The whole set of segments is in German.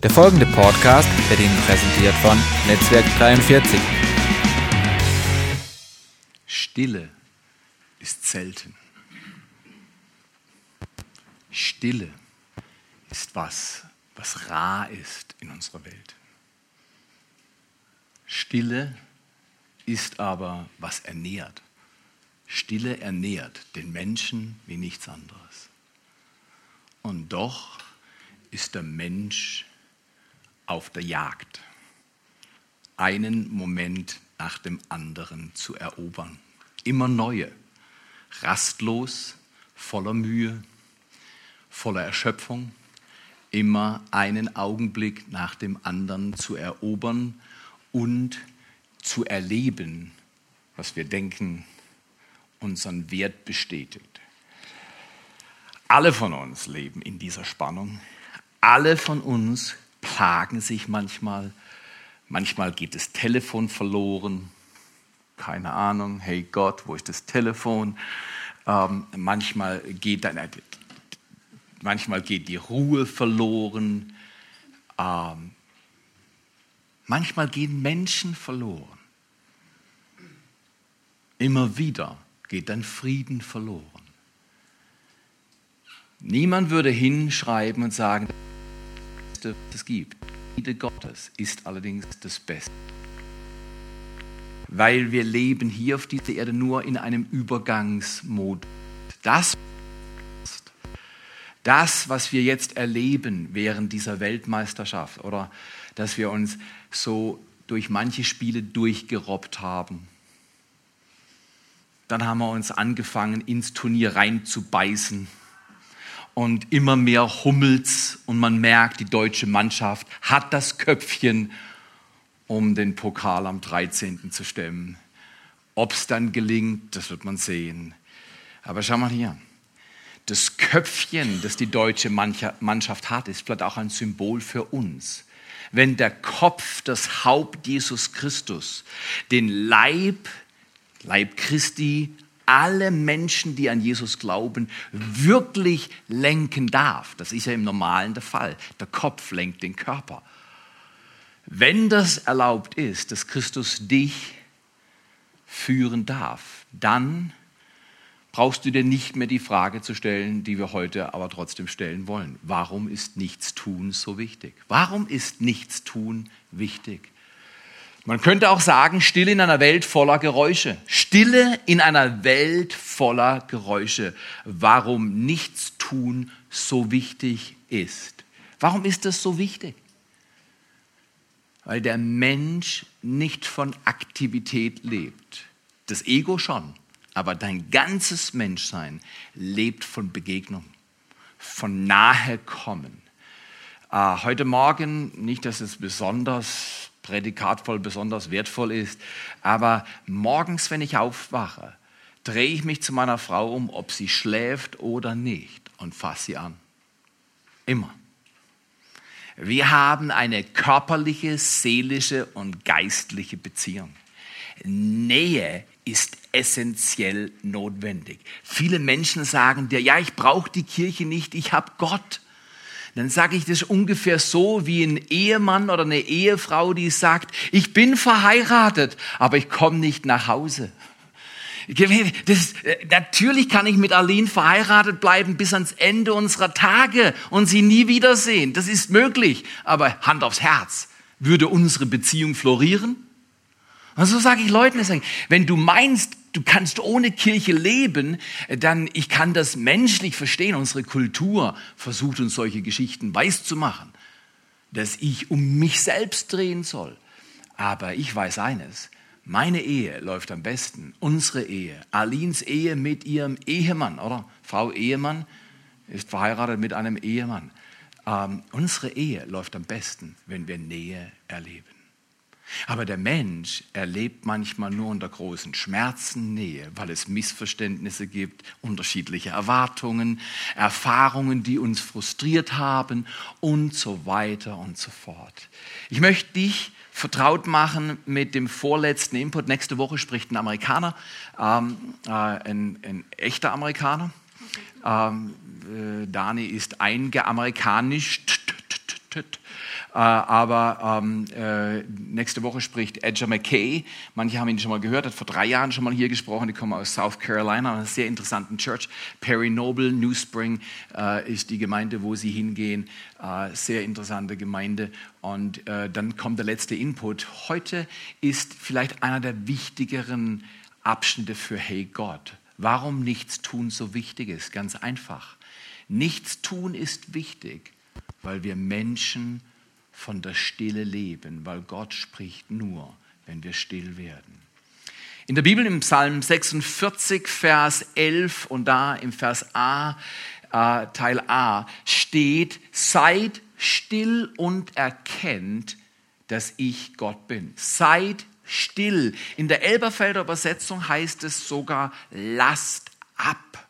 Der folgende Podcast wird Ihnen präsentiert von Netzwerk 43. Stille ist selten. Stille ist was, was rar ist in unserer Welt. Stille ist aber, was ernährt. Stille ernährt den Menschen wie nichts anderes. Und doch ist der Mensch auf der Jagd, einen Moment nach dem anderen zu erobern. Immer neue, rastlos, voller Mühe, voller Erschöpfung, immer einen Augenblick nach dem anderen zu erobern und zu erleben, was wir denken, unseren Wert bestätigt. Alle von uns leben in dieser Spannung. Alle von uns plagen sich manchmal. Manchmal geht das Telefon verloren. Keine Ahnung, hey Gott, wo ist das Telefon? Ähm, manchmal, geht dann, manchmal geht die Ruhe verloren. Ähm, manchmal gehen Menschen verloren. Immer wieder geht dann Frieden verloren. Niemand würde hinschreiben und sagen, Beste, was es gibt. Friede Gottes ist allerdings das Beste. Weil wir leben hier auf dieser Erde nur in einem Übergangsmodus. Das, das, was wir jetzt erleben während dieser Weltmeisterschaft oder dass wir uns so durch manche Spiele durchgerobbt haben. Dann haben wir uns angefangen, ins Turnier reinzubeißen und immer mehr hummelt's und man merkt, die deutsche Mannschaft hat das Köpfchen, um den Pokal am 13. zu stemmen. Ob es dann gelingt, das wird man sehen. Aber schau mal hier. Das Köpfchen, das die deutsche Mannschaft hat, ist vielleicht auch ein Symbol für uns. Wenn der Kopf, das Haupt Jesus Christus, den Leib, Leib Christi alle Menschen, die an Jesus glauben, wirklich lenken darf. Das ist ja im Normalen der Fall. Der Kopf lenkt den Körper. Wenn das erlaubt ist, dass Christus dich führen darf, dann brauchst du dir nicht mehr die Frage zu stellen, die wir heute aber trotzdem stellen wollen. Warum ist Nichtstun so wichtig? Warum ist Nichtstun wichtig? Man könnte auch sagen, Stille in einer Welt voller Geräusche. Stille in einer Welt voller Geräusche. Warum nichts tun so wichtig ist. Warum ist das so wichtig? Weil der Mensch nicht von Aktivität lebt. Das Ego schon, aber dein ganzes Menschsein lebt von Begegnung, von nahe kommen. Äh, heute Morgen, nicht, dass es besonders prädikatvoll besonders wertvoll ist. Aber morgens, wenn ich aufwache, drehe ich mich zu meiner Frau um, ob sie schläft oder nicht und fasse sie an. Immer. Wir haben eine körperliche, seelische und geistliche Beziehung. Nähe ist essentiell notwendig. Viele Menschen sagen dir, ja, ich brauche die Kirche nicht, ich habe Gott dann sage ich das ungefähr so wie ein Ehemann oder eine Ehefrau, die sagt, ich bin verheiratet, aber ich komme nicht nach Hause. Das, äh, natürlich kann ich mit Aline verheiratet bleiben bis ans Ende unserer Tage und sie nie wiedersehen. Das ist möglich. Aber Hand aufs Herz, würde unsere Beziehung florieren? Und so sage ich Leuten, wenn du meinst, du kannst ohne Kirche leben, dann ich kann das menschlich verstehen. Unsere Kultur versucht uns solche Geschichten weiszumachen, dass ich um mich selbst drehen soll. Aber ich weiß eines, meine Ehe läuft am besten, unsere Ehe, Alins Ehe mit ihrem Ehemann, oder? Frau Ehemann ist verheiratet mit einem Ehemann. Ähm, unsere Ehe läuft am besten, wenn wir Nähe erleben. Aber der Mensch erlebt manchmal nur unter großen Schmerzen Nähe, weil es Missverständnisse gibt, unterschiedliche Erwartungen, Erfahrungen, die uns frustriert haben und so weiter und so fort. Ich möchte dich vertraut machen mit dem vorletzten Input. Nächste Woche spricht ein Amerikaner, ähm, äh, ein, ein, echter Amerikaner. Ähm, äh, Dani ist eingeamerikanischt aber ähm, äh, nächste Woche spricht Edger McKay. Manche haben ihn schon mal gehört, hat vor drei Jahren schon mal hier gesprochen. Die kommen aus South Carolina, einer sehr interessanten Church. Perry Noble, New Spring äh, ist die Gemeinde, wo sie hingehen. Äh, sehr interessante Gemeinde. Und äh, dann kommt der letzte Input. Heute ist vielleicht einer der wichtigeren Abschnitte für Hey Gott. Warum nichts tun so wichtig ist? Ganz einfach. Nichts tun ist wichtig, weil wir Menschen von der Stille leben, weil Gott spricht nur, wenn wir still werden. In der Bibel im Psalm 46, Vers 11 und da im Vers A, äh, Teil A, steht, seid still und erkennt, dass ich Gott bin. Seid still. In der Elberfelder Übersetzung heißt es sogar, lasst ab.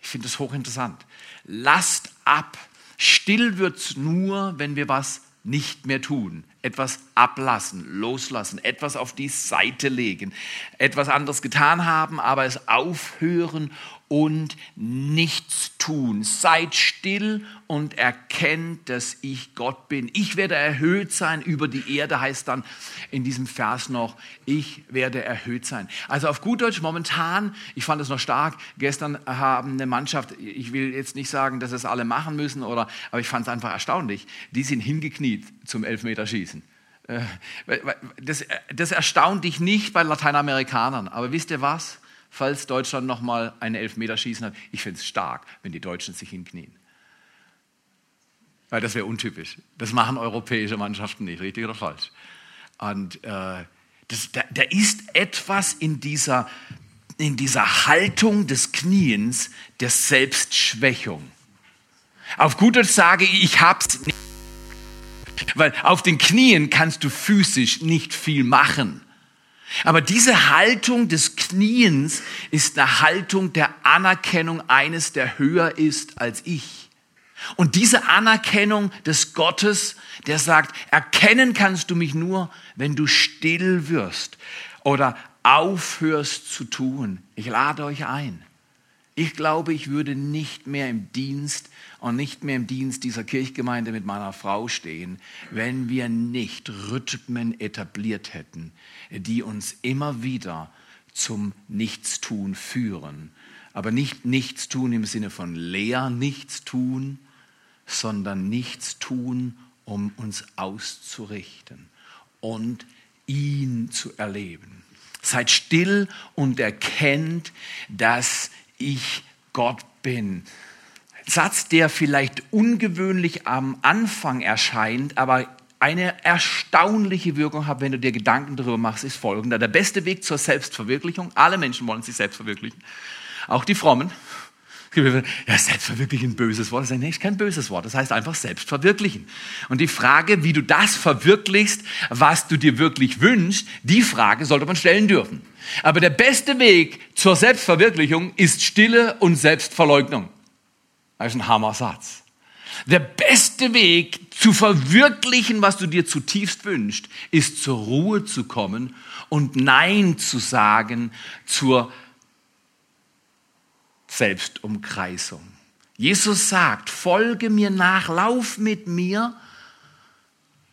Ich finde das hochinteressant. Lasst ab. Still wird es nur, wenn wir was nicht mehr tun, etwas ablassen, loslassen, etwas auf die Seite legen, etwas anderes getan haben, aber es aufhören und nichts tun. Seid still und erkennt, dass ich Gott bin. Ich werde erhöht sein über die Erde, heißt dann in diesem Vers noch, ich werde erhöht sein. Also auf gut Deutsch momentan, ich fand es noch stark, gestern haben eine Mannschaft, ich will jetzt nicht sagen, dass es alle machen müssen, oder, aber ich fand es einfach erstaunlich, die sind hingekniet zum Elfmeterschießen. Äh, das, das erstaunt dich nicht bei Lateinamerikanern, aber wisst ihr was? Falls Deutschland nochmal einen Elfmeterschießen hat. Ich finde es stark, wenn die Deutschen sich hinknien. Weil das wäre untypisch. Das machen europäische Mannschaften nicht, richtig oder falsch. Und äh, das, da, da ist etwas in dieser, in dieser Haltung des Kniens der Selbstschwächung. Auf gut Deutsch sage ich, ich hab's nicht. Weil auf den Knien kannst du physisch nicht viel machen. Aber diese Haltung des Kniens ist eine Haltung der Anerkennung eines, der höher ist als ich. Und diese Anerkennung des Gottes, der sagt, erkennen kannst du mich nur, wenn du still wirst oder aufhörst zu tun. Ich lade euch ein. Ich glaube, ich würde nicht mehr im Dienst und nicht mehr im Dienst dieser Kirchgemeinde mit meiner Frau stehen, wenn wir nicht Rhythmen etabliert hätten, die uns immer wieder zum Nichtstun führen. Aber nicht Nichtstun im Sinne von leer Nichtstun, sondern Nichtstun, um uns auszurichten und ihn zu erleben. Seid still und erkennt, dass ich Gott bin. Satz, der vielleicht ungewöhnlich am Anfang erscheint, aber eine erstaunliche Wirkung hat, wenn du dir Gedanken darüber machst, ist folgender. Der beste Weg zur Selbstverwirklichung, alle Menschen wollen sich selbst verwirklichen, auch die Frommen. Ja, selbstverwirklichen, böses Wort. Das ist kein böses Wort. Das heißt einfach selbstverwirklichen. Und die Frage, wie du das verwirklichst, was du dir wirklich wünschst, die Frage sollte man stellen dürfen. Aber der beste Weg zur Selbstverwirklichung ist Stille und Selbstverleugnung. Das ist ein Hammer-Satz. Der beste Weg zu verwirklichen, was du dir zutiefst wünschst, ist zur Ruhe zu kommen und Nein zu sagen zur Selbstumkreisung. Jesus sagt, folge mir nach, lauf mit mir,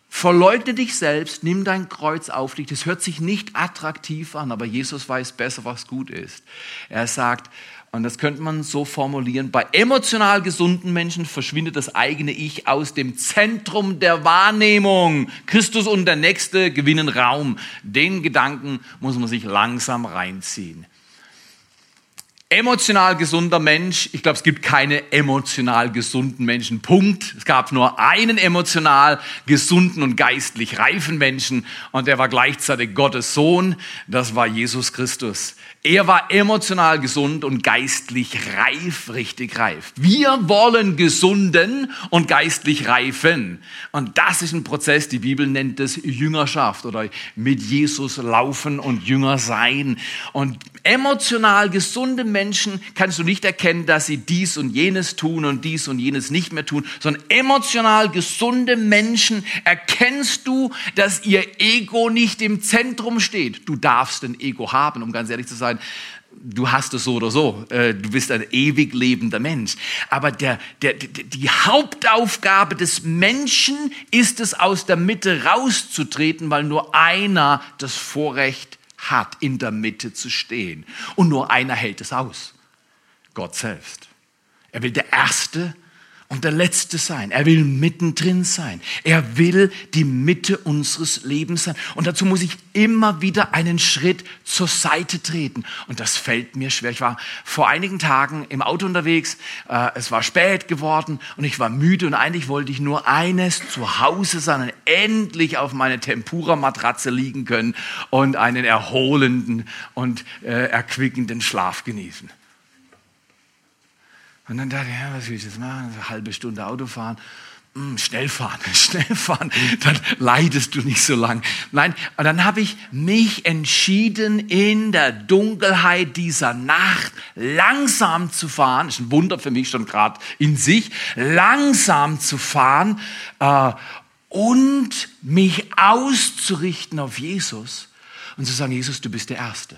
verleugne dich selbst, nimm dein Kreuz auf dich. Das hört sich nicht attraktiv an, aber Jesus weiß besser, was gut ist. Er sagt, und das könnte man so formulieren, bei emotional gesunden Menschen verschwindet das eigene Ich aus dem Zentrum der Wahrnehmung. Christus und der Nächste gewinnen Raum. Den Gedanken muss man sich langsam reinziehen. Emotional gesunder Mensch, ich glaube, es gibt keine emotional gesunden Menschen. Punkt. Es gab nur einen emotional gesunden und geistlich reifen Menschen und der war gleichzeitig Gottes Sohn. Das war Jesus Christus. Er war emotional gesund und geistlich reif, richtig reif. Wir wollen gesunden und geistlich reifen. Und das ist ein Prozess, die Bibel nennt es Jüngerschaft oder mit Jesus laufen und Jünger sein. Und emotional gesunde Menschen kannst du nicht erkennen, dass sie dies und jenes tun und dies und jenes nicht mehr tun, sondern emotional gesunde Menschen erkennst du, dass ihr Ego nicht im Zentrum steht. Du darfst ein Ego haben, um ganz ehrlich zu sein du hast es so oder so. Äh, du bist ein ewig lebender Mensch. Aber der, der, die Hauptaufgabe des Menschen ist es, aus der Mitte rauszutreten, weil nur einer das Vorrecht hat, in der Mitte zu stehen. Und nur einer hält es aus. Gott selbst. Er will der Erste und der Letzte sein. Er will mittendrin sein. Er will die Mitte unseres Lebens sein. Und dazu muss ich immer wieder einen Schritt zur Seite treten. Und das fällt mir schwer. Ich war vor einigen Tagen im Auto unterwegs. Äh, es war spät geworden und ich war müde und eigentlich wollte ich nur eines, zu Hause sein und endlich auf meine Tempura-Matratze liegen können und einen erholenden und äh, erquickenden Schlaf genießen. Und dann dachte ich, ja, was will ich jetzt machen? Eine halbe Stunde Auto fahren. Hm, schnell fahren, schnell fahren, dann leidest du nicht so lang. Nein, und dann habe ich mich entschieden, in der Dunkelheit dieser Nacht langsam zu fahren. Ist ein Wunder für mich schon gerade in sich, langsam zu fahren äh, und mich auszurichten auf Jesus und zu sagen, Jesus, du bist der Erste.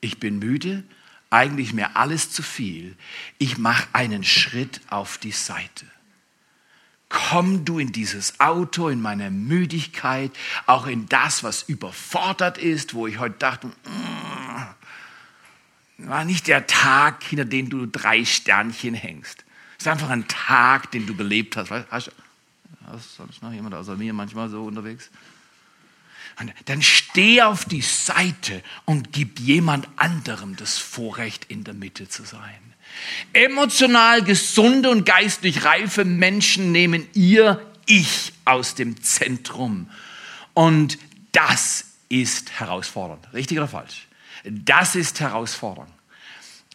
Ich bin müde, eigentlich mir alles zu viel. Ich mache einen Schritt auf die Seite. Komm du in dieses Auto, in meine Müdigkeit, auch in das, was überfordert ist, wo ich heute dachte, mm, war nicht der Tag, hinter dem du drei Sternchen hängst. Es ist einfach ein Tag, den du gelebt hast. Hast, hast, hast noch jemand außer mir manchmal so unterwegs? Dann steh auf die Seite und gib jemand anderem das Vorrecht, in der Mitte zu sein. Emotional gesunde und geistlich reife Menschen nehmen ihr Ich aus dem Zentrum. Und das ist herausfordernd. Richtig oder falsch? Das ist herausfordernd.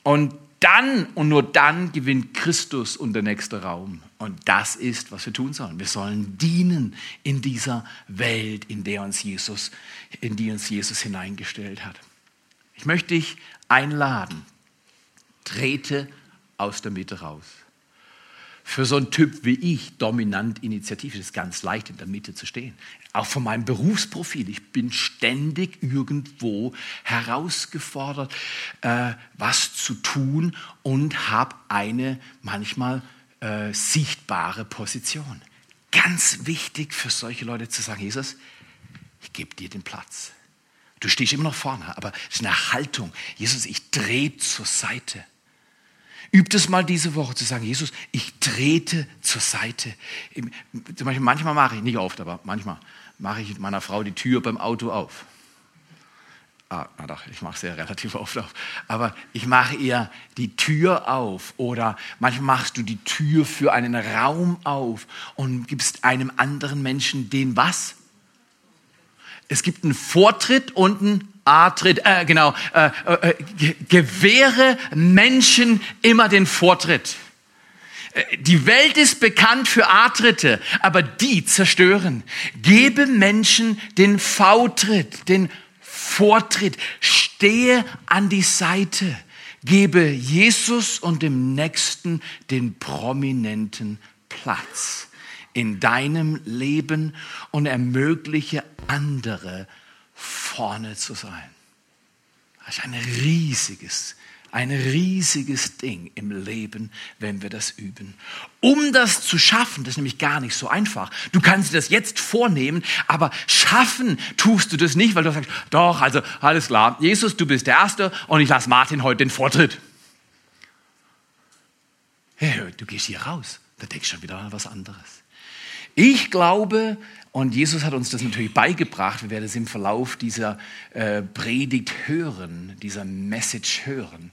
Und dann und nur dann gewinnt Christus und der nächste Raum. Und das ist, was wir tun sollen. Wir sollen dienen in dieser Welt, in der uns Jesus, in die uns Jesus hineingestellt hat. Ich möchte dich einladen. Trete aus der Mitte raus. Für so einen Typ wie ich, dominant Initiative, ist es ganz leicht, in der Mitte zu stehen. Auch von meinem Berufsprofil. Ich bin ständig irgendwo herausgefordert, äh, was zu tun und habe eine manchmal äh, sichtbare Position. Ganz wichtig für solche Leute zu sagen, Jesus, ich gebe dir den Platz. Du stehst immer noch vorne, aber es ist eine Haltung. Jesus, ich drehe zur Seite. Übt es mal diese Woche zu sagen, Jesus, ich trete zur Seite. Zum Beispiel, manchmal mache ich, nicht oft, aber manchmal mache ich meiner Frau die Tür beim Auto auf. Ah, na doch, ich mache es ja relativ oft auf. Aber ich mache ihr die Tür auf oder manchmal machst du die Tür für einen Raum auf und gibst einem anderen Menschen den was? Es gibt einen Vortritt und einen A-Tritt, äh, genau, äh, äh, gewähre Menschen immer den Vortritt. Äh, die Welt ist bekannt für A-Tritte, aber die zerstören. Gebe Menschen den V-Tritt, den. Stehe an die Seite. Gebe Jesus und dem Nächsten den prominenten Platz in deinem Leben und ermögliche andere vorne zu sein. Das ist ein riesiges, ein riesiges Ding im Leben, wenn wir das üben. Um das zu schaffen, das ist nämlich gar nicht so einfach. Du kannst dir das jetzt vornehmen, aber schaffen tust du das nicht, weil du sagst, doch, also alles klar, Jesus, du bist der Erste und ich lasse Martin heute den Vortritt. Hey, du gehst hier raus, da denkst du schon wieder an was anderes. Ich glaube, und Jesus hat uns das natürlich beigebracht. Wir werden es im Verlauf dieser äh, Predigt hören, dieser Message hören,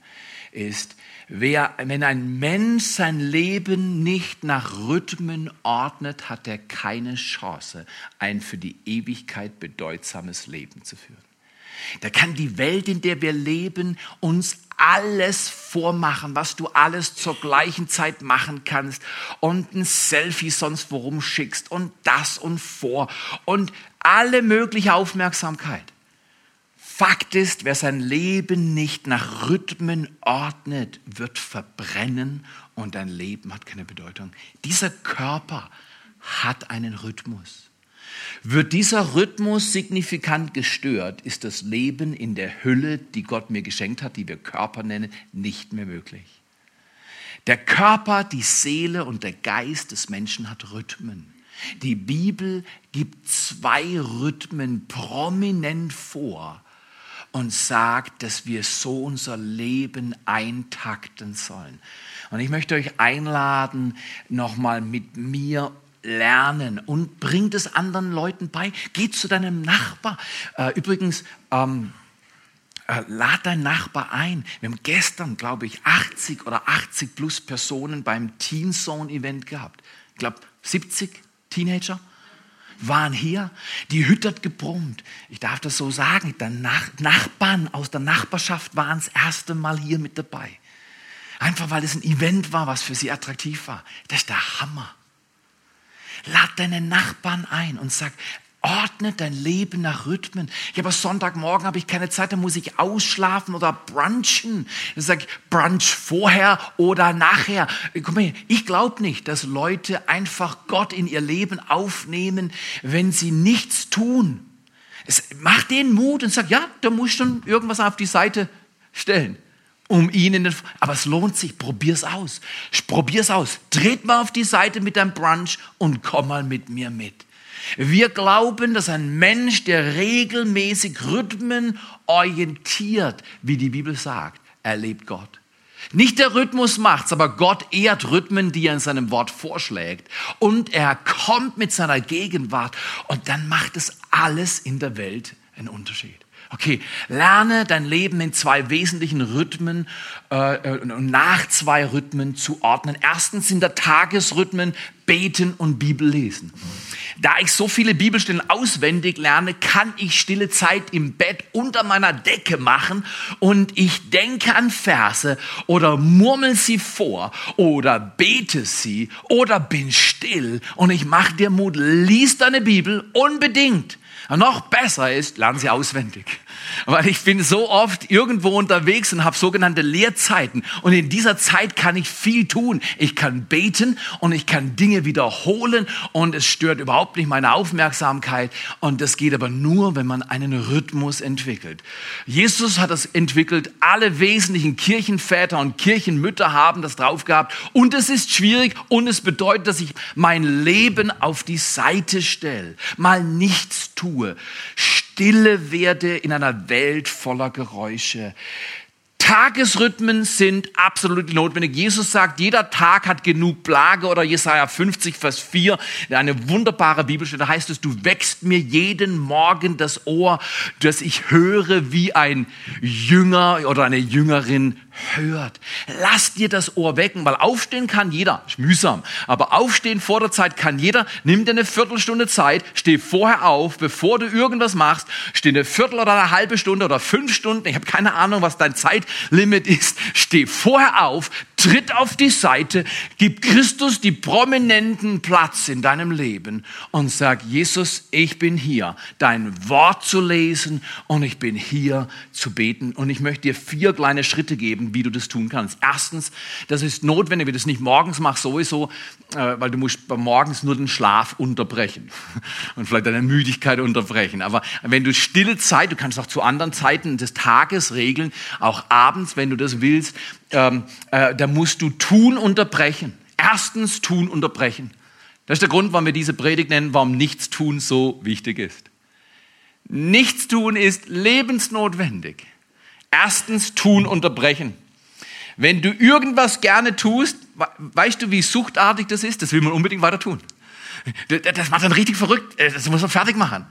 ist, wer, wenn ein Mensch sein Leben nicht nach Rhythmen ordnet, hat er keine Chance, ein für die Ewigkeit bedeutsames Leben zu führen. Da kann die Welt, in der wir leben, uns alles vormachen, was du alles zur gleichen Zeit machen kannst und ein Selfie sonst worum schickst und das und vor und alle mögliche Aufmerksamkeit. Fakt ist, wer sein Leben nicht nach Rhythmen ordnet, wird verbrennen und dein Leben hat keine Bedeutung. Dieser Körper hat einen Rhythmus. Wird dieser Rhythmus signifikant gestört, ist das Leben in der Hülle, die Gott mir geschenkt hat, die wir Körper nennen, nicht mehr möglich. Der Körper, die Seele und der Geist des Menschen hat Rhythmen. Die Bibel gibt zwei Rhythmen prominent vor und sagt, dass wir so unser Leben eintakten sollen. Und ich möchte euch einladen, nochmal mit mir lernen und bringt es anderen Leuten bei. Geh zu deinem Nachbar. Äh, übrigens, ähm, äh, lad deinen Nachbar ein. Wir haben gestern, glaube ich, 80 oder 80 plus Personen beim Teen Zone Event gehabt. Ich glaube, 70 Teenager waren hier. Die Hütte hat gebrummt. Ich darf das so sagen. Die Nach Nachbarn aus der Nachbarschaft waren das erste Mal hier mit dabei. Einfach weil es ein Event war, was für sie attraktiv war. Das ist der Hammer. Lad deine Nachbarn ein und sag, ordne dein Leben nach Rhythmen. Ja, aber Sonntagmorgen habe ich keine Zeit, da muss ich ausschlafen oder brunchen. Dann sage ich, brunch vorher oder nachher. Guck mal, ich glaube nicht, dass Leute einfach Gott in ihr Leben aufnehmen, wenn sie nichts tun. Es macht den Mut und sagt, ja, da muss schon irgendwas auf die Seite stellen um ihnen, aber es lohnt sich, probier's aus. Probier's aus. Tritt mal auf die Seite mit deinem Brunch und komm mal mit mir mit. Wir glauben, dass ein Mensch, der regelmäßig Rhythmen orientiert, wie die Bibel sagt, erlebt Gott. Nicht der Rhythmus macht's, aber Gott ehrt Rhythmen, die er in seinem Wort vorschlägt. Und er kommt mit seiner Gegenwart und dann macht es alles in der Welt einen Unterschied. Okay, lerne dein Leben in zwei wesentlichen Rhythmen äh, nach zwei Rhythmen zu ordnen. Erstens sind der Tagesrhythmen Beten und Bibel lesen. Da ich so viele Bibelstellen auswendig lerne, kann ich stille Zeit im Bett unter meiner Decke machen und ich denke an Verse oder murmel sie vor oder bete sie oder bin still und ich mache dir Mut, lies deine Bibel unbedingt. Noch besser ist, lern sie auswendig. Weil ich bin so oft irgendwo unterwegs und habe sogenannte Lehrzeiten. Und in dieser Zeit kann ich viel tun. Ich kann beten und ich kann Dinge wiederholen und es stört überhaupt nicht meine Aufmerksamkeit. Und das geht aber nur, wenn man einen Rhythmus entwickelt. Jesus hat das entwickelt. Alle wesentlichen Kirchenväter und Kirchenmütter haben das drauf gehabt. Und es ist schwierig und es bedeutet, dass ich mein Leben auf die Seite stelle. Mal nichts tue stille werde in einer Welt voller Geräusche. Tagesrhythmen sind absolut notwendig. Jesus sagt, jeder Tag hat genug Plage oder Jesaja 50, Vers 4, eine wunderbare Bibelstelle, da heißt es, du wächst mir jeden Morgen das Ohr, dass ich höre wie ein Jünger oder eine Jüngerin hört. Lass dir das Ohr wecken, weil aufstehen kann jeder. Ist mühsam. Aber aufstehen vor der Zeit kann jeder. Nimm dir eine Viertelstunde Zeit, steh vorher auf, bevor du irgendwas machst. Steh eine Viertel oder eine halbe Stunde oder fünf Stunden. Ich habe keine Ahnung, was dein Zeitlimit ist. Steh vorher auf, tritt auf die Seite, gib Christus die prominenten Platz in deinem Leben und sag, Jesus, ich bin hier, dein Wort zu lesen und ich bin hier zu beten. Und ich möchte dir vier kleine Schritte geben, wie du das tun kannst. Erstens, das ist notwendig, wenn du das nicht morgens machst, sowieso, äh, weil du musst morgens nur den Schlaf unterbrechen und vielleicht deine Müdigkeit unterbrechen. Aber wenn du stille Zeit, du kannst auch zu anderen Zeiten des Tages regeln, auch abends, wenn du das willst, ähm, äh, da musst du tun unterbrechen. Erstens tun unterbrechen. Das ist der Grund, warum wir diese Predigt nennen, warum Nichtstun so wichtig ist. Nichtstun ist lebensnotwendig. Erstens tun unterbrechen. Wenn du irgendwas gerne tust, weißt du, wie suchtartig das ist? Das will man unbedingt weiter tun. Das macht dann richtig verrückt. Äh, das muss man fertig machen.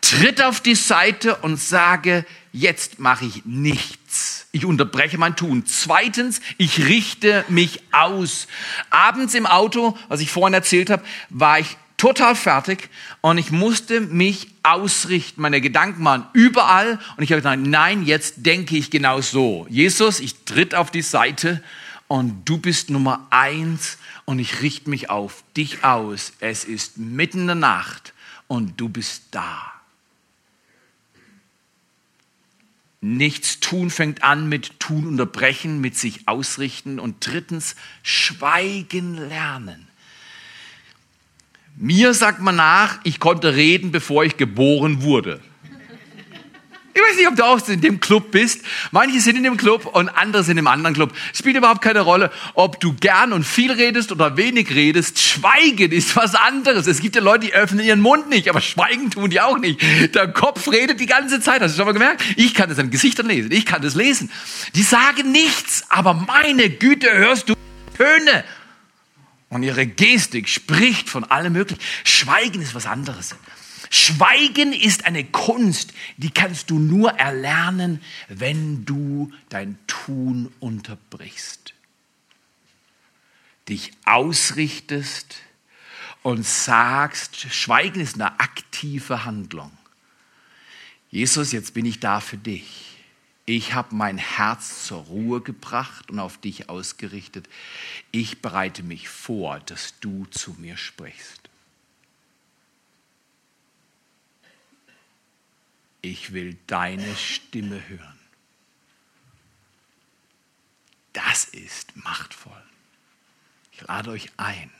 Tritt auf die Seite und sage, jetzt mache ich nichts. Ich unterbreche mein Tun. Zweitens, ich richte mich aus. Abends im Auto, was ich vorhin erzählt habe, war ich total fertig und ich musste mich ausrichten. Meine Gedanken waren überall und ich habe gesagt, nein, jetzt denke ich genau so. Jesus, ich tritt auf die Seite und du bist Nummer eins und ich richte mich auf dich aus. Es ist mitten in der Nacht und du bist da. Nichts tun fängt an mit tun unterbrechen, mit sich ausrichten und drittens schweigen lernen Mir sagt man nach, ich konnte reden, bevor ich geboren wurde. Ich weiß nicht, ob du auch in dem Club bist. Manche sind in dem Club und andere sind im anderen Club. Spielt überhaupt keine Rolle, ob du gern und viel redest oder wenig redest. Schweigen ist was anderes. Es gibt ja Leute, die öffnen ihren Mund nicht, aber schweigen tun die auch nicht. Der Kopf redet die ganze Zeit. Hast du schon mal gemerkt? Ich kann das an Gesichtern lesen. Ich kann das lesen. Die sagen nichts, aber meine Güte, hörst du Töne. Und ihre Gestik spricht von allem Möglichen. Schweigen ist was anderes. Schweigen ist eine Kunst, die kannst du nur erlernen, wenn du dein Tun unterbrichst. Dich ausrichtest und sagst, Schweigen ist eine aktive Handlung. Jesus, jetzt bin ich da für dich. Ich habe mein Herz zur Ruhe gebracht und auf dich ausgerichtet. Ich bereite mich vor, dass du zu mir sprichst. Ich will deine Stimme hören. Das ist machtvoll. Ich lade euch ein,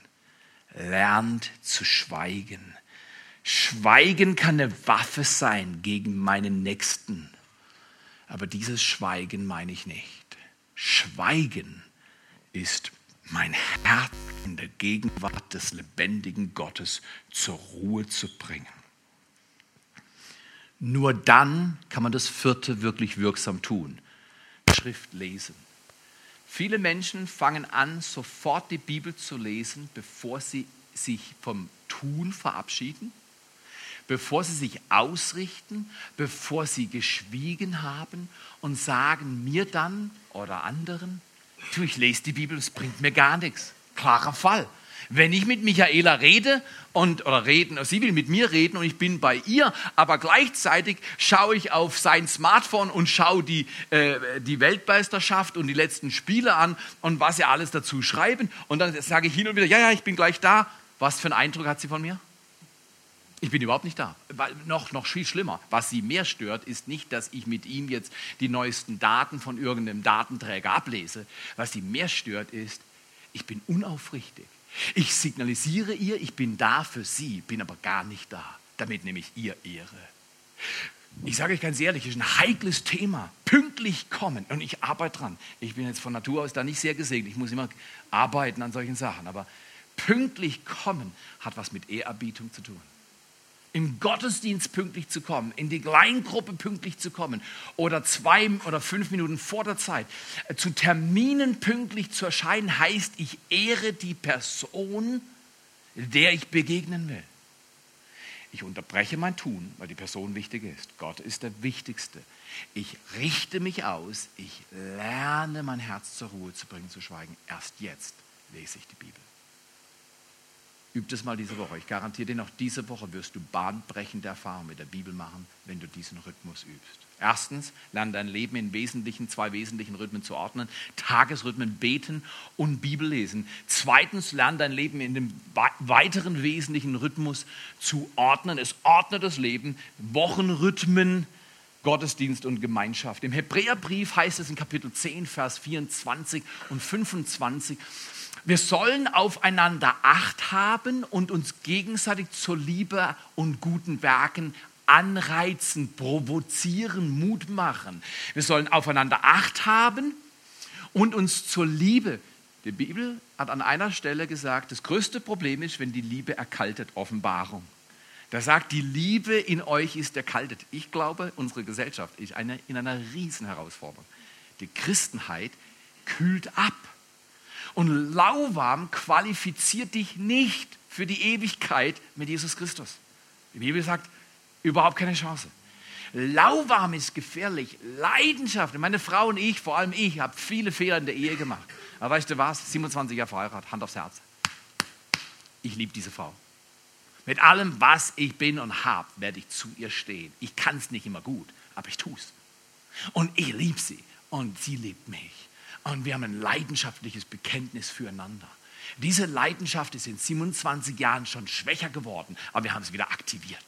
lernt zu schweigen. Schweigen kann eine Waffe sein gegen meinen Nächsten. Aber dieses Schweigen meine ich nicht. Schweigen ist mein Herz in der Gegenwart des lebendigen Gottes zur Ruhe zu bringen. Nur dann kann man das vierte wirklich wirksam tun. Schrift lesen. Viele Menschen fangen an, sofort die Bibel zu lesen, bevor sie sich vom Tun verabschieden, bevor sie sich ausrichten, bevor sie geschwiegen haben und sagen mir dann oder anderen, du, ich lese die Bibel, es bringt mir gar nichts. Klarer Fall. Wenn ich mit Michaela rede und oder reden, sie will mit mir reden und ich bin bei ihr, aber gleichzeitig schaue ich auf sein Smartphone und schaue die, äh, die Weltmeisterschaft und die letzten Spiele an und was sie alles dazu schreiben und dann sage ich hin und wieder, ja, ja, ich bin gleich da. Was für einen Eindruck hat sie von mir? Ich bin überhaupt nicht da. Noch, noch viel schlimmer. Was sie mehr stört, ist nicht, dass ich mit ihm jetzt die neuesten Daten von irgendeinem Datenträger ablese. Was sie mehr stört, ist, ich bin unaufrichtig. Ich signalisiere ihr, ich bin da für sie, bin aber gar nicht da. Damit nehme ich ihr Ehre. Ich sage euch ganz ehrlich, es ist ein heikles Thema. Pünktlich kommen. Und ich arbeite dran. Ich bin jetzt von Natur aus da nicht sehr gesegnet. Ich muss immer arbeiten an solchen Sachen. Aber pünktlich kommen hat was mit Ehrerbietung zu tun im Gottesdienst pünktlich zu kommen, in die Kleingruppe pünktlich zu kommen oder zwei oder fünf Minuten vor der Zeit, äh, zu Terminen pünktlich zu erscheinen, heißt, ich ehre die Person, der ich begegnen will. Ich unterbreche mein Tun, weil die Person wichtig ist. Gott ist der Wichtigste. Ich richte mich aus, ich lerne mein Herz zur Ruhe zu bringen, zu schweigen. Erst jetzt lese ich die Bibel. Üb das mal diese Woche. Ich garantiere dir, noch diese Woche wirst du bahnbrechende Erfahrungen mit der Bibel machen, wenn du diesen Rhythmus übst. Erstens, lerne dein Leben in wesentlichen, zwei wesentlichen Rhythmen zu ordnen. Tagesrhythmen, beten und Bibel lesen. Zweitens, lerne dein Leben in dem weiteren wesentlichen Rhythmus zu ordnen. Es ordnet das Leben. Wochenrhythmen, Gottesdienst und Gemeinschaft. Im Hebräerbrief heißt es in Kapitel 10, Vers 24 und 25, wir sollen aufeinander Acht haben und uns gegenseitig zur Liebe und guten Werken anreizen, provozieren, Mut machen. Wir sollen aufeinander Acht haben und uns zur Liebe. Die Bibel hat an einer Stelle gesagt, das größte Problem ist, wenn die Liebe erkaltet, Offenbarung. Da sagt, die Liebe in euch ist erkaltet. Ich glaube, unsere Gesellschaft ist eine, in einer Riesenherausforderung. Die Christenheit kühlt ab. Und lauwarm qualifiziert dich nicht für die Ewigkeit mit Jesus Christus. Die Bibel sagt, überhaupt keine Chance. Lauwarm ist gefährlich. Leidenschaft. Meine Frau und ich, vor allem ich, habe viele Fehler in der Ehe gemacht. Aber weißt du was? 27 Jahre verheiratet, Hand aufs Herz. Ich liebe diese Frau. Mit allem, was ich bin und habe, werde ich zu ihr stehen. Ich kann es nicht immer gut, aber ich tue es. Und ich liebe sie und sie liebt mich. Und wir haben ein leidenschaftliches Bekenntnis füreinander. Diese Leidenschaft ist in 27 Jahren schon schwächer geworden, aber wir haben es wieder aktiviert.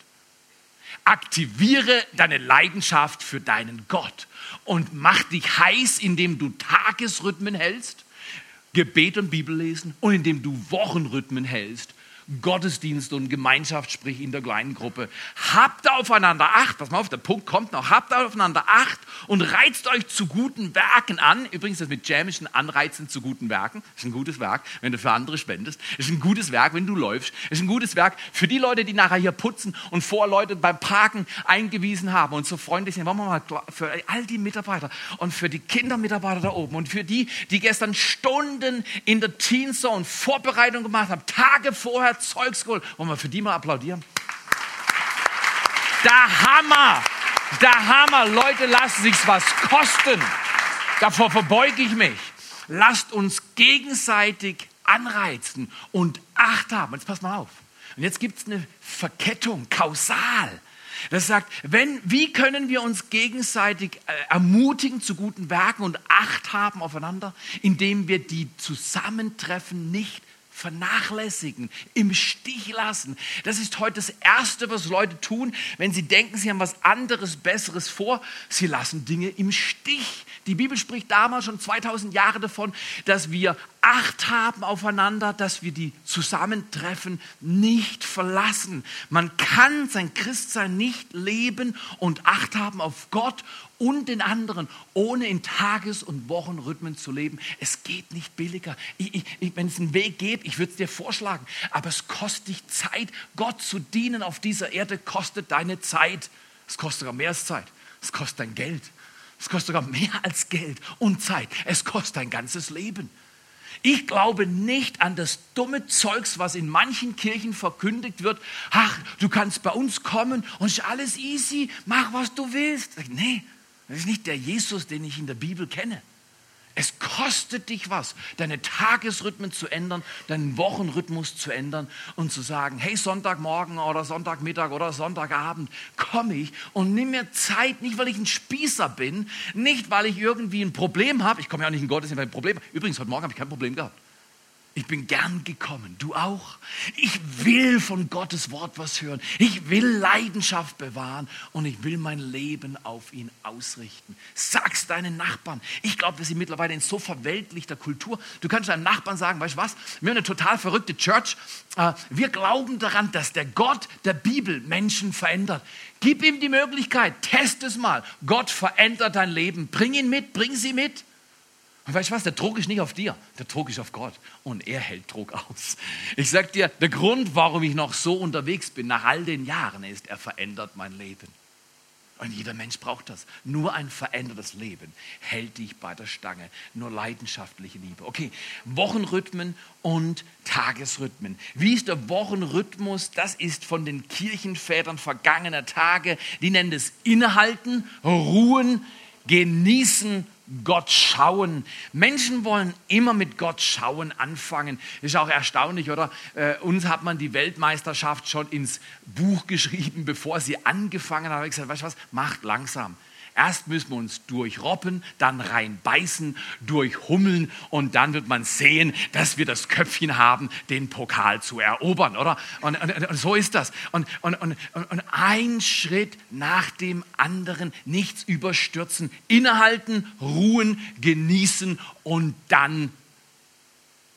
Aktiviere deine Leidenschaft für deinen Gott und mach dich heiß, indem du Tagesrhythmen hältst, Gebet und Bibel lesen und indem du Wochenrhythmen hältst, Gottesdienste und Gemeinschaft, sprich in der kleinen Gruppe. Habt aufeinander Acht, pass mal auf, der Punkt kommt noch, habt aufeinander Acht und reizt euch zu guten Werken an. Übrigens, das mit jämischen Anreizen zu guten Werken, ist ein gutes Werk, wenn du für andere spendest. Ist ein gutes Werk, wenn du läufst. Ist ein gutes Werk für die Leute, die nachher hier putzen und vor Leute beim Parken eingewiesen haben und so freundlich sind. Wollen wir mal für all die Mitarbeiter und für die Kindermitarbeiter da oben und für die, die gestern Stunden in der Teen Zone Vorbereitung gemacht haben, Tage vorher Zeugs geholt. Wollen wir für die mal applaudieren? Der Hammer! Der Hammer! Leute, lasst sich's was kosten. Davor verbeuge ich mich. Lasst uns gegenseitig anreizen und Acht haben. Jetzt passt mal auf. Und jetzt gibt es eine Verkettung, kausal. Das sagt, wenn, wie können wir uns gegenseitig äh, ermutigen zu guten Werken und Acht haben aufeinander, indem wir die Zusammentreffen nicht vernachlässigen, im Stich lassen. Das ist heute das Erste, was Leute tun, wenn sie denken, sie haben was anderes, Besseres vor. Sie lassen Dinge im Stich. Die Bibel spricht damals schon 2000 Jahre davon, dass wir Acht haben aufeinander, dass wir die Zusammentreffen nicht verlassen. Man kann sein Christsein nicht leben und Acht haben auf Gott und den anderen, ohne in Tages- und Wochenrhythmen zu leben. Es geht nicht billiger. Ich, ich, Wenn es einen Weg geht, ich würde es dir vorschlagen, aber es kostet dich Zeit. Gott zu dienen auf dieser Erde kostet deine Zeit. Es kostet sogar mehr als Zeit. Es kostet dein Geld. Es kostet sogar mehr als Geld und Zeit. Es kostet dein ganzes Leben. Ich glaube nicht an das dumme Zeugs, was in manchen Kirchen verkündigt wird. Ach, du kannst bei uns kommen und ist alles easy, mach was du willst. Nee, das ist nicht der Jesus, den ich in der Bibel kenne. Es kostet dich was, deine Tagesrhythmen zu ändern, deinen Wochenrhythmus zu ändern und zu sagen, hey, Sonntagmorgen oder Sonntagmittag oder Sonntagabend komme ich und nimm mir Zeit, nicht weil ich ein Spießer bin, nicht weil ich irgendwie ein Problem habe. Ich komme ja auch nicht in Gottes, weil ich ein Problem. Übrigens, heute Morgen habe ich kein Problem gehabt. Ich bin gern gekommen. Du auch? Ich will von Gottes Wort was hören. Ich will Leidenschaft bewahren und ich will mein Leben auf ihn ausrichten. Sag's deinen Nachbarn. Ich glaube, wir sind mittlerweile in so verweltlichter Kultur. Du kannst deinem Nachbarn sagen, weißt du was? Wir haben eine total verrückte Church. Äh, wir glauben daran, dass der Gott der Bibel Menschen verändert. Gib ihm die Möglichkeit. Test es mal. Gott verändert dein Leben. Bring ihn mit. Bring sie mit. Und weißt du was, der Druck ist nicht auf dir, der Druck ist auf Gott. Und er hält Druck aus. Ich sag dir, der Grund, warum ich noch so unterwegs bin nach all den Jahren, ist, er verändert mein Leben. Und jeder Mensch braucht das. Nur ein verändertes Leben hält dich bei der Stange. Nur leidenschaftliche Liebe. Okay, Wochenrhythmen und Tagesrhythmen. Wie ist der Wochenrhythmus? Das ist von den Kirchenvätern vergangener Tage. Die nennen es Innehalten, Ruhen, Genießen Gott schauen. Menschen wollen immer mit Gott schauen anfangen. Ist auch erstaunlich, oder? Äh, uns hat man die Weltmeisterschaft schon ins Buch geschrieben, bevor sie angefangen hat. Ich gesagt, weißt du was? Macht langsam. Erst müssen wir uns durchroppen, dann reinbeißen, durchhummeln und dann wird man sehen, dass wir das Köpfchen haben, den Pokal zu erobern, oder? Und, und, und so ist das. Und, und, und, und ein Schritt nach dem anderen, nichts überstürzen, innehalten, ruhen, genießen und dann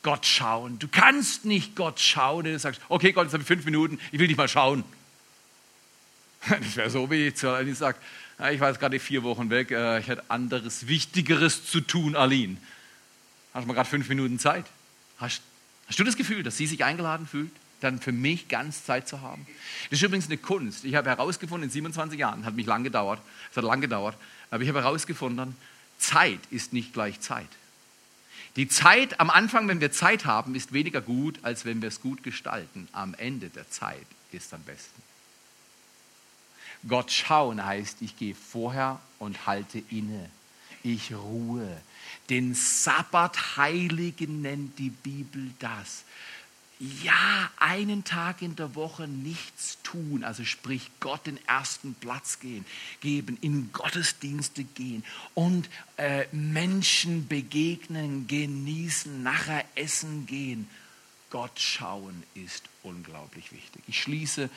Gott schauen. Du kannst nicht Gott schauen, wenn du sagst, okay Gott, jetzt habe ich fünf Minuten, ich will dich mal schauen. Das wäre so, wie ich zu Sage, ich war jetzt gerade vier Wochen weg, äh, ich hatte anderes, Wichtigeres zu tun, Aline. Hast du mal gerade fünf Minuten Zeit? Hast, hast du das Gefühl, dass sie sich eingeladen fühlt, dann für mich ganz Zeit zu haben? Das ist übrigens eine Kunst. Ich habe herausgefunden, in 27 Jahren, hat mich lang gedauert, es hat lang gedauert, aber ich habe herausgefunden, Zeit ist nicht gleich Zeit. Die Zeit am Anfang, wenn wir Zeit haben, ist weniger gut, als wenn wir es gut gestalten. Am Ende der Zeit ist am besten. Gott schauen heißt, ich gehe vorher und halte inne. Ich ruhe. Den Sabbat heiligen nennt die Bibel das. Ja, einen Tag in der Woche nichts tun, also sprich Gott den ersten Platz gehen, geben, in Gottesdienste gehen und äh, Menschen begegnen, genießen, nachher essen gehen. Gott schauen ist unglaublich wichtig. Ich schließe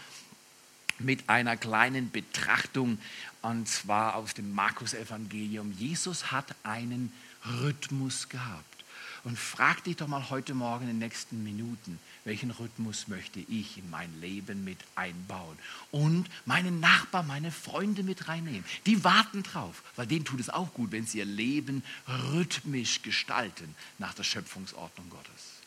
mit einer kleinen Betrachtung und zwar aus dem Markus-Evangelium. Jesus hat einen Rhythmus gehabt. Und frag dich doch mal heute Morgen in den nächsten Minuten, welchen Rhythmus möchte ich in mein Leben mit einbauen? Und meine Nachbarn, meine Freunde mit reinnehmen. Die warten drauf, weil denen tut es auch gut, wenn sie ihr Leben rhythmisch gestalten nach der Schöpfungsordnung Gottes.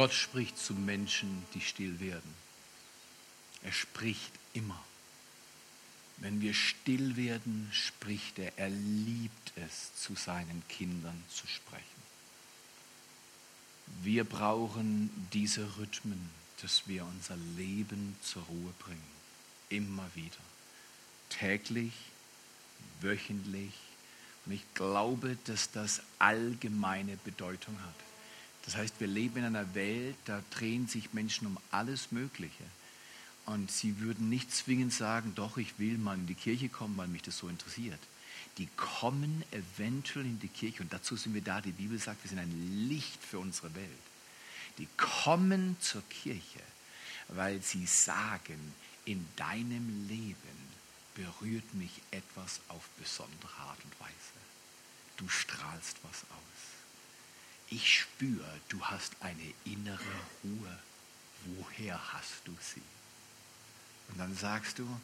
Gott spricht zu Menschen, die still werden. Er spricht immer. Wenn wir still werden, spricht er. Er liebt es, zu seinen Kindern zu sprechen. Wir brauchen diese Rhythmen, dass wir unser Leben zur Ruhe bringen. Immer wieder. Täglich, wöchentlich. Und ich glaube, dass das allgemeine Bedeutung hat. Das heißt, wir leben in einer Welt, da drehen sich Menschen um alles Mögliche. Und sie würden nicht zwingend sagen, doch, ich will mal in die Kirche kommen, weil mich das so interessiert. Die kommen eventuell in die Kirche und dazu sind wir da. Die Bibel sagt, wir sind ein Licht für unsere Welt. Die kommen zur Kirche, weil sie sagen, in deinem Leben berührt mich etwas auf besondere Art und Weise. Du strahlst was aus ich spüre, du hast eine innere Ruhe. Woher hast du sie? Und dann sagst du,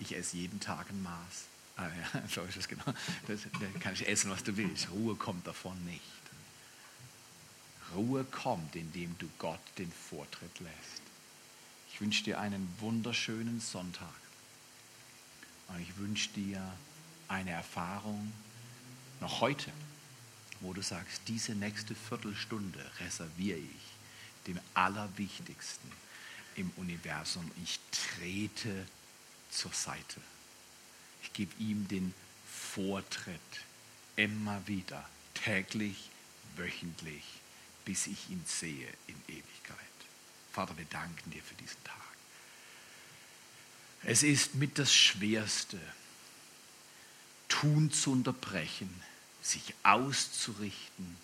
ich esse jeden Tag ein Maß. Ah ja, so ist es genau. Das, da kann ich essen, was du willst. Ruhe kommt davon nicht. Ruhe kommt, indem du Gott den Vortritt lässt. Ich wünsche dir einen wunderschönen Sonntag. Und ich wünsche dir eine Erfahrung noch heute, wo du sagst, diese nächste Viertelstunde reserviere ich dem Allerwichtigsten im Universum. Ich trete zur Seite. Ich gebe ihm den Vortritt immer wieder, täglich, wöchentlich, bis ich ihn sehe in Ewigkeit. Vater, wir danken dir für diesen Tag. Es ist mit das Schwerste, Tun zu unterbrechen, sich auszurichten,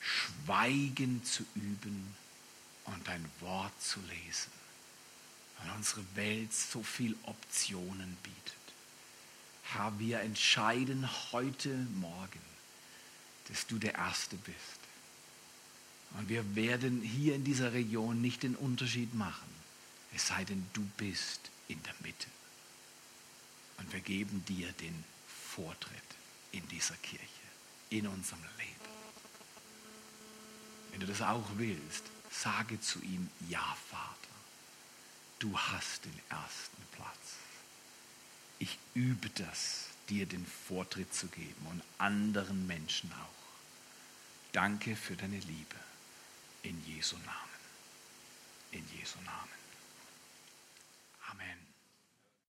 Schweigen zu üben und dein Wort zu lesen, weil unsere Welt so viele Optionen bietet. Herr, wir entscheiden heute Morgen, dass du der Erste bist. Und wir werden hier in dieser Region nicht den Unterschied machen, es sei denn, du bist in der Mitte. Und wir geben dir den Vortritt in dieser Kirche, in unserem Leben. Wenn du das auch willst, sage zu ihm, ja Vater, du hast den ersten Platz. Ich übe das, dir den Vortritt zu geben und anderen Menschen auch. Danke für deine Liebe. In Jesu Namen. In Jesu Namen.